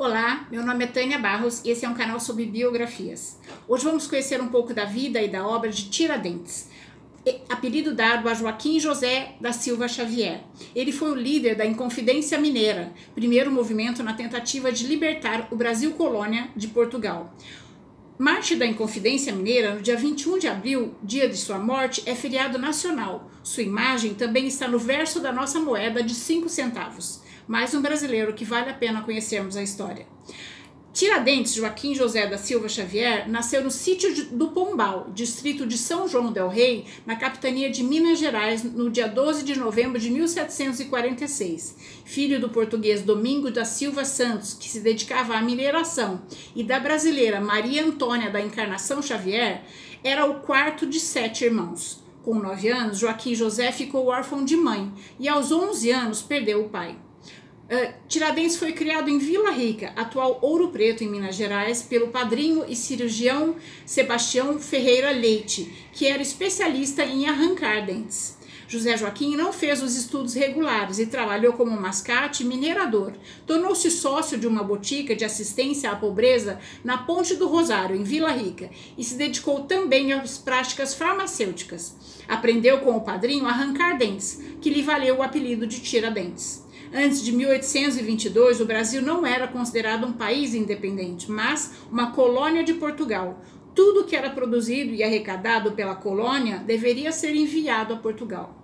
Olá, meu nome é Tânia Barros e esse é um canal sobre biografias. Hoje vamos conhecer um pouco da vida e da obra de Tiradentes, apelido dado a Joaquim José da Silva Xavier. Ele foi o líder da Inconfidência Mineira, primeiro movimento na tentativa de libertar o Brasil colônia de Portugal. Marcha da Inconfidência Mineira, no dia 21 de abril, dia de sua morte, é feriado nacional. Sua imagem também está no verso da nossa moeda de 5 centavos. Mais um brasileiro que vale a pena conhecermos a história. Tiradentes Joaquim José da Silva Xavier nasceu no sítio do Pombal, distrito de São João del Rei, na capitania de Minas Gerais, no dia 12 de novembro de 1746. Filho do português Domingo da Silva Santos, que se dedicava à mineração, e da brasileira Maria Antônia da Encarnação Xavier, era o quarto de sete irmãos. Com nove anos, Joaquim José ficou órfão de mãe e aos onze anos perdeu o pai. Uh, Tiradentes foi criado em Vila Rica, atual Ouro Preto, em Minas Gerais, pelo padrinho e cirurgião Sebastião Ferreira Leite, que era especialista em arrancar dentes. José Joaquim não fez os estudos regulares e trabalhou como mascate e minerador. Tornou-se sócio de uma botica de assistência à pobreza na Ponte do Rosário, em Vila Rica, e se dedicou também às práticas farmacêuticas. Aprendeu com o padrinho a arrancar dentes, que lhe valeu o apelido de Tiradentes. Antes de 1822, o Brasil não era considerado um país independente, mas uma colônia de Portugal. Tudo que era produzido e arrecadado pela colônia deveria ser enviado a Portugal.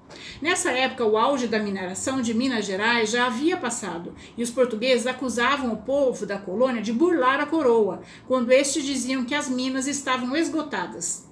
Nessa época, o auge da mineração de Minas Gerais já havia passado e os portugueses acusavam o povo da colônia de burlar a coroa, quando estes diziam que as minas estavam esgotadas.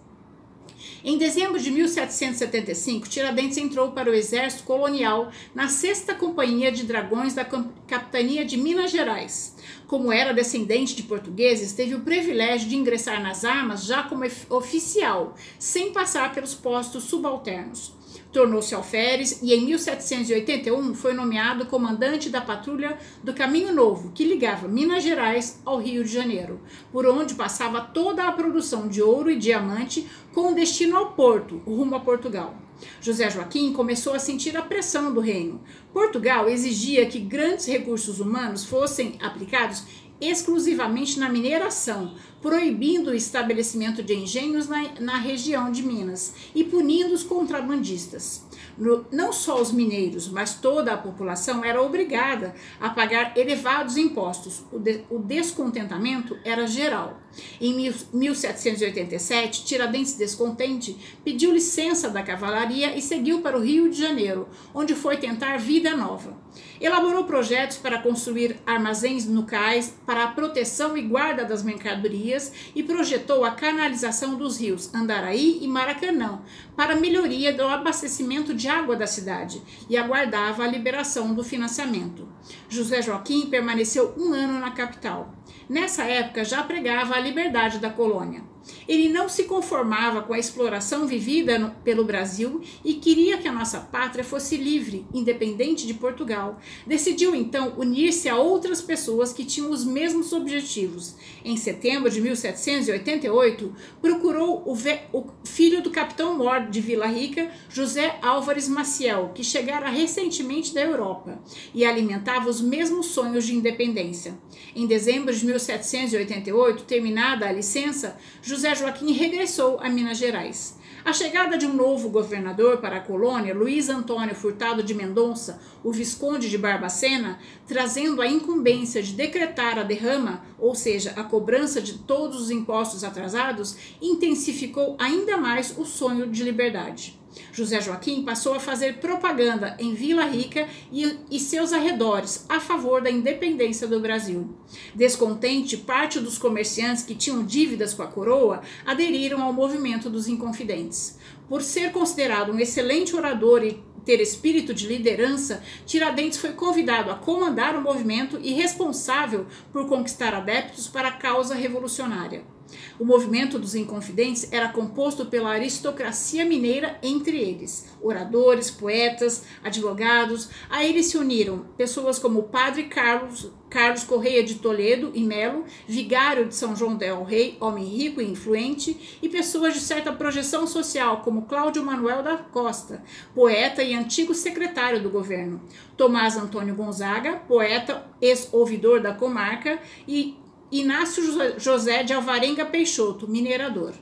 Em dezembro de 1775, Tiradentes entrou para o exército colonial na 6 Companhia de Dragões da Capitania de Minas Gerais. Como era descendente de portugueses, teve o privilégio de ingressar nas armas já como oficial, sem passar pelos postos subalternos tornou-se alferes e em 1781 foi nomeado comandante da patrulha do Caminho Novo, que ligava Minas Gerais ao Rio de Janeiro, por onde passava toda a produção de ouro e diamante com destino ao porto, rumo a Portugal. José Joaquim começou a sentir a pressão do reino. Portugal exigia que grandes recursos humanos fossem aplicados exclusivamente na mineração, proibindo o estabelecimento de engenhos na, na região de Minas e punindo os contrabandistas. No, não só os mineiros, mas toda a população era obrigada a pagar elevados impostos. O, de, o descontentamento era geral. Em 1787, Tiradentes Descontente pediu licença da cavalaria e seguiu para o Rio de Janeiro, onde foi tentar vida nova. Elaborou projetos para construir armazéns no cais para a proteção e guarda das mercadorias e projetou a canalização dos rios Andaraí e Maracanã para melhoria do abastecimento de água da cidade e aguardava a liberação do financiamento. José Joaquim permaneceu um ano na capital. Nessa época já pregava a liberdade da colônia. Ele não se conformava com a exploração vivida no, pelo Brasil e queria que a nossa pátria fosse livre, independente de Portugal. Decidiu então unir-se a outras pessoas que tinham os mesmos objetivos. Em setembro de 1788, procurou o, o filho do capitão Mor de Vila Rica, José Álvares Maciel, que chegara recentemente da Europa e alimentava os mesmos sonhos de independência. Em dezembro de 1788, terminada a licença, José Joaquim regressou a Minas Gerais. A chegada de um novo governador para a colônia, Luiz Antônio Furtado de Mendonça, o Visconde de Barbacena, trazendo a incumbência de decretar a derrama, ou seja, a cobrança de todos os impostos atrasados, intensificou ainda mais o sonho de liberdade. José Joaquim passou a fazer propaganda em Vila Rica e, e, seus arredores a favor da independência do Brasil. Descontente, parte dos comerciantes que tinham dívidas com a coroa aderiram ao movimento dos Inconfidentes. Por ser considerado um excelente orador e ter espírito de liderança, Tiradentes foi convidado a comandar o movimento e responsável por conquistar adeptos para a causa revolucionária. O movimento dos Inconfidentes era composto pela aristocracia mineira, entre eles oradores, poetas, advogados. A eles se uniram pessoas como o padre Carlos, Carlos Correia de Toledo e Melo, vigário de São João del Rei, homem rico e influente, e pessoas de certa projeção social, como Cláudio Manuel da Costa, poeta e antigo secretário do governo, Tomás Antônio Gonzaga, poeta, ex-ouvidor da comarca, e Inácio José de Alvarenga Peixoto, minerador.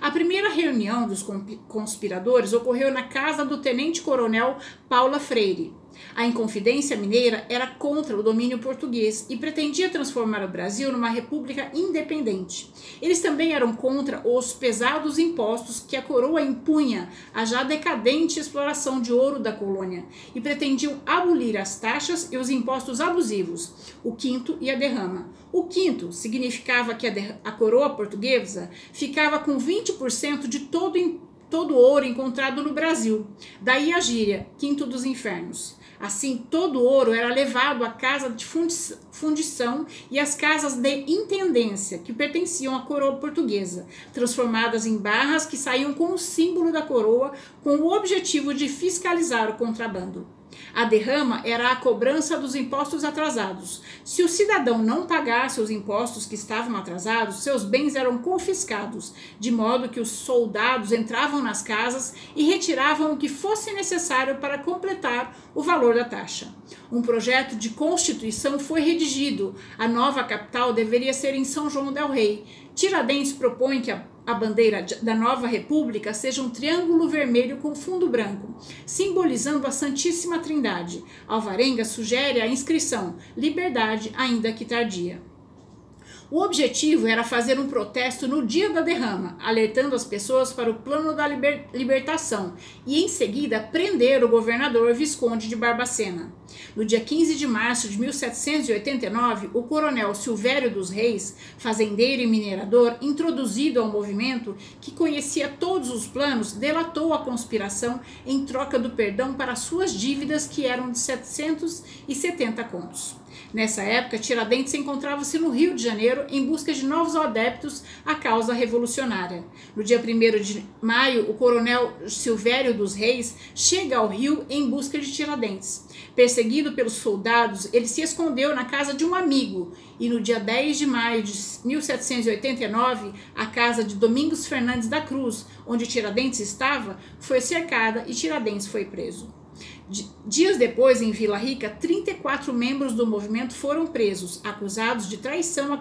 A primeira reunião dos conspiradores ocorreu na casa do tenente-coronel Paula Freire, a Inconfidência Mineira era contra o domínio português e pretendia transformar o Brasil numa república independente. Eles também eram contra os pesados impostos que a coroa impunha à já decadente exploração de ouro da colônia e pretendiam abolir as taxas e os impostos abusivos, o quinto e a derrama. O quinto significava que a, a coroa portuguesa ficava com 20% de todo todo ouro encontrado no Brasil. Daí a gíria, quinto dos infernos. Assim, todo ouro era levado à casa de fundição e às casas de intendência, que pertenciam à coroa portuguesa, transformadas em barras que saíam com o símbolo da coroa, com o objetivo de fiscalizar o contrabando. A derrama era a cobrança dos impostos atrasados. Se o cidadão não pagasse os impostos que estavam atrasados, seus bens eram confiscados, de modo que os soldados entravam nas casas e retiravam o que fosse necessário para completar o valor da taxa. Um projeto de constituição foi redigido. A nova capital deveria ser em São João del Rei. Tiradentes propõe que a a bandeira da nova república seja um triângulo vermelho com fundo branco, simbolizando a Santíssima Trindade. Alvarenga sugere a inscrição Liberdade, ainda que tardia. O objetivo era fazer um protesto no dia da derrama, alertando as pessoas para o plano da liber libertação e, em seguida, prender o governador Visconde de Barbacena. No dia 15 de março de 1789, o coronel Silvério dos Reis, fazendeiro e minerador, introduzido ao movimento, que conhecia todos os planos, delatou a conspiração em troca do perdão para suas dívidas, que eram de 770 contos. Nessa época, Tiradentes encontrava-se no Rio de Janeiro em busca de novos adeptos à causa revolucionária. No dia 1 de maio, o coronel Silvério dos Reis chega ao Rio em busca de Tiradentes. Perseguido pelos soldados, ele se escondeu na casa de um amigo e no dia 10 de maio de 1789, a casa de Domingos Fernandes da Cruz, onde Tiradentes estava, foi cercada e Tiradentes foi preso. Dias depois, em Vila Rica, 34 membros do movimento foram presos, acusados de traição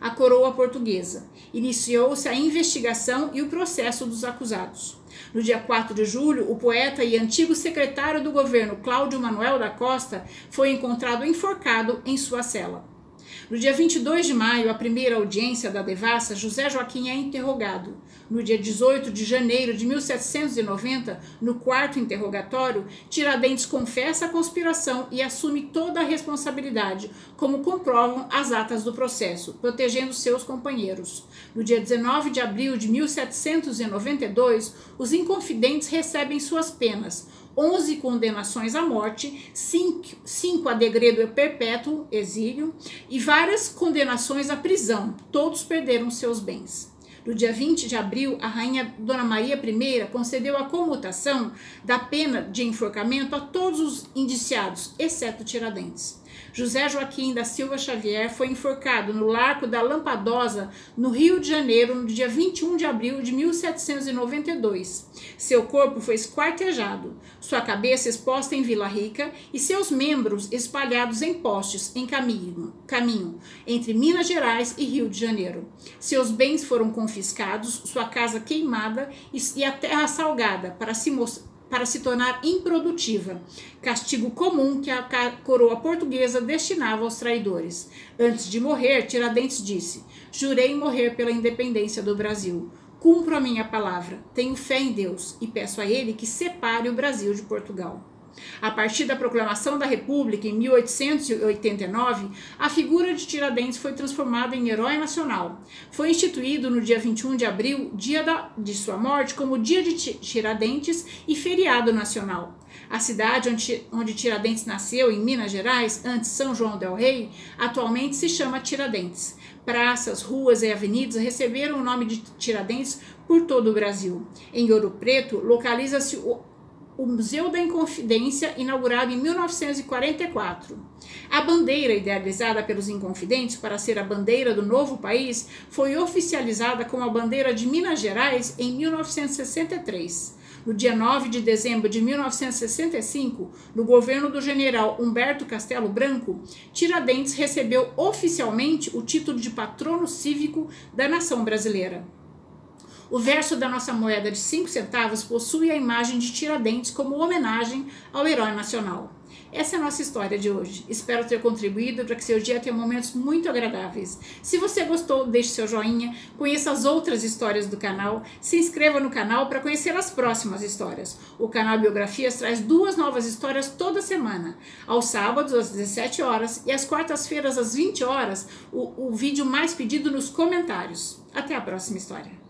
à coroa portuguesa. Iniciou-se a investigação e o processo dos acusados. No dia 4 de julho, o poeta e antigo secretário do governo Cláudio Manuel da Costa foi encontrado enforcado em sua cela. No dia 22 de maio, a primeira audiência da devassa, José Joaquim é interrogado. No dia 18 de janeiro de 1790, no quarto interrogatório, Tiradentes confessa a conspiração e assume toda a responsabilidade, como comprovam as atas do processo, protegendo seus companheiros. No dia 19 de abril de 1792, os inconfidentes recebem suas penas 11 condenações à morte, 5 a degredo perpétuo, exílio, e várias condenações à prisão. Todos perderam seus bens. No dia 20 de abril, a rainha Dona Maria I concedeu a comutação da pena de enforcamento a todos os indiciados, exceto Tiradentes. José Joaquim da Silva Xavier foi enforcado no Largo da Lampadosa, no Rio de Janeiro, no dia 21 de abril de 1792. Seu corpo foi esquartejado, sua cabeça exposta em Vila Rica e seus membros espalhados em postes em caminho, caminho entre Minas Gerais e Rio de Janeiro. Seus bens foram confiscados, sua casa queimada e a terra salgada para se mostrar para se tornar improdutiva, castigo comum que a coroa portuguesa destinava aos traidores. Antes de morrer, Tiradentes disse: Jurei morrer pela independência do Brasil. Cumpro a minha palavra, tenho fé em Deus e peço a Ele que separe o Brasil de Portugal. A partir da proclamação da República em 1889, a figura de Tiradentes foi transformada em herói nacional. Foi instituído no dia 21 de abril, dia da, de sua morte, como Dia de Tiradentes e feriado nacional. A cidade onde, onde Tiradentes nasceu, em Minas Gerais, antes São João del Rei, atualmente se chama Tiradentes. Praças, ruas e avenidas receberam o nome de Tiradentes por todo o Brasil. Em Ouro Preto, localiza-se o Museu da Inconfidência, inaugurado em 1944. A bandeira, idealizada pelos Inconfidentes para ser a bandeira do novo país, foi oficializada como a bandeira de Minas Gerais em 1963. No dia 9 de dezembro de 1965, no governo do general Humberto Castelo Branco, Tiradentes recebeu oficialmente o título de patrono cívico da nação brasileira. O verso da nossa moeda de 5 centavos possui a imagem de Tiradentes como homenagem ao herói nacional. Essa é a nossa história de hoje. Espero ter contribuído para que seu dia tenha momentos muito agradáveis. Se você gostou, deixe seu joinha, conheça as outras histórias do canal, se inscreva no canal para conhecer as próximas histórias. O canal Biografias traz duas novas histórias toda semana. Aos sábados, às 17 horas, e às quartas-feiras, às 20 horas, o, o vídeo mais pedido nos comentários. Até a próxima história.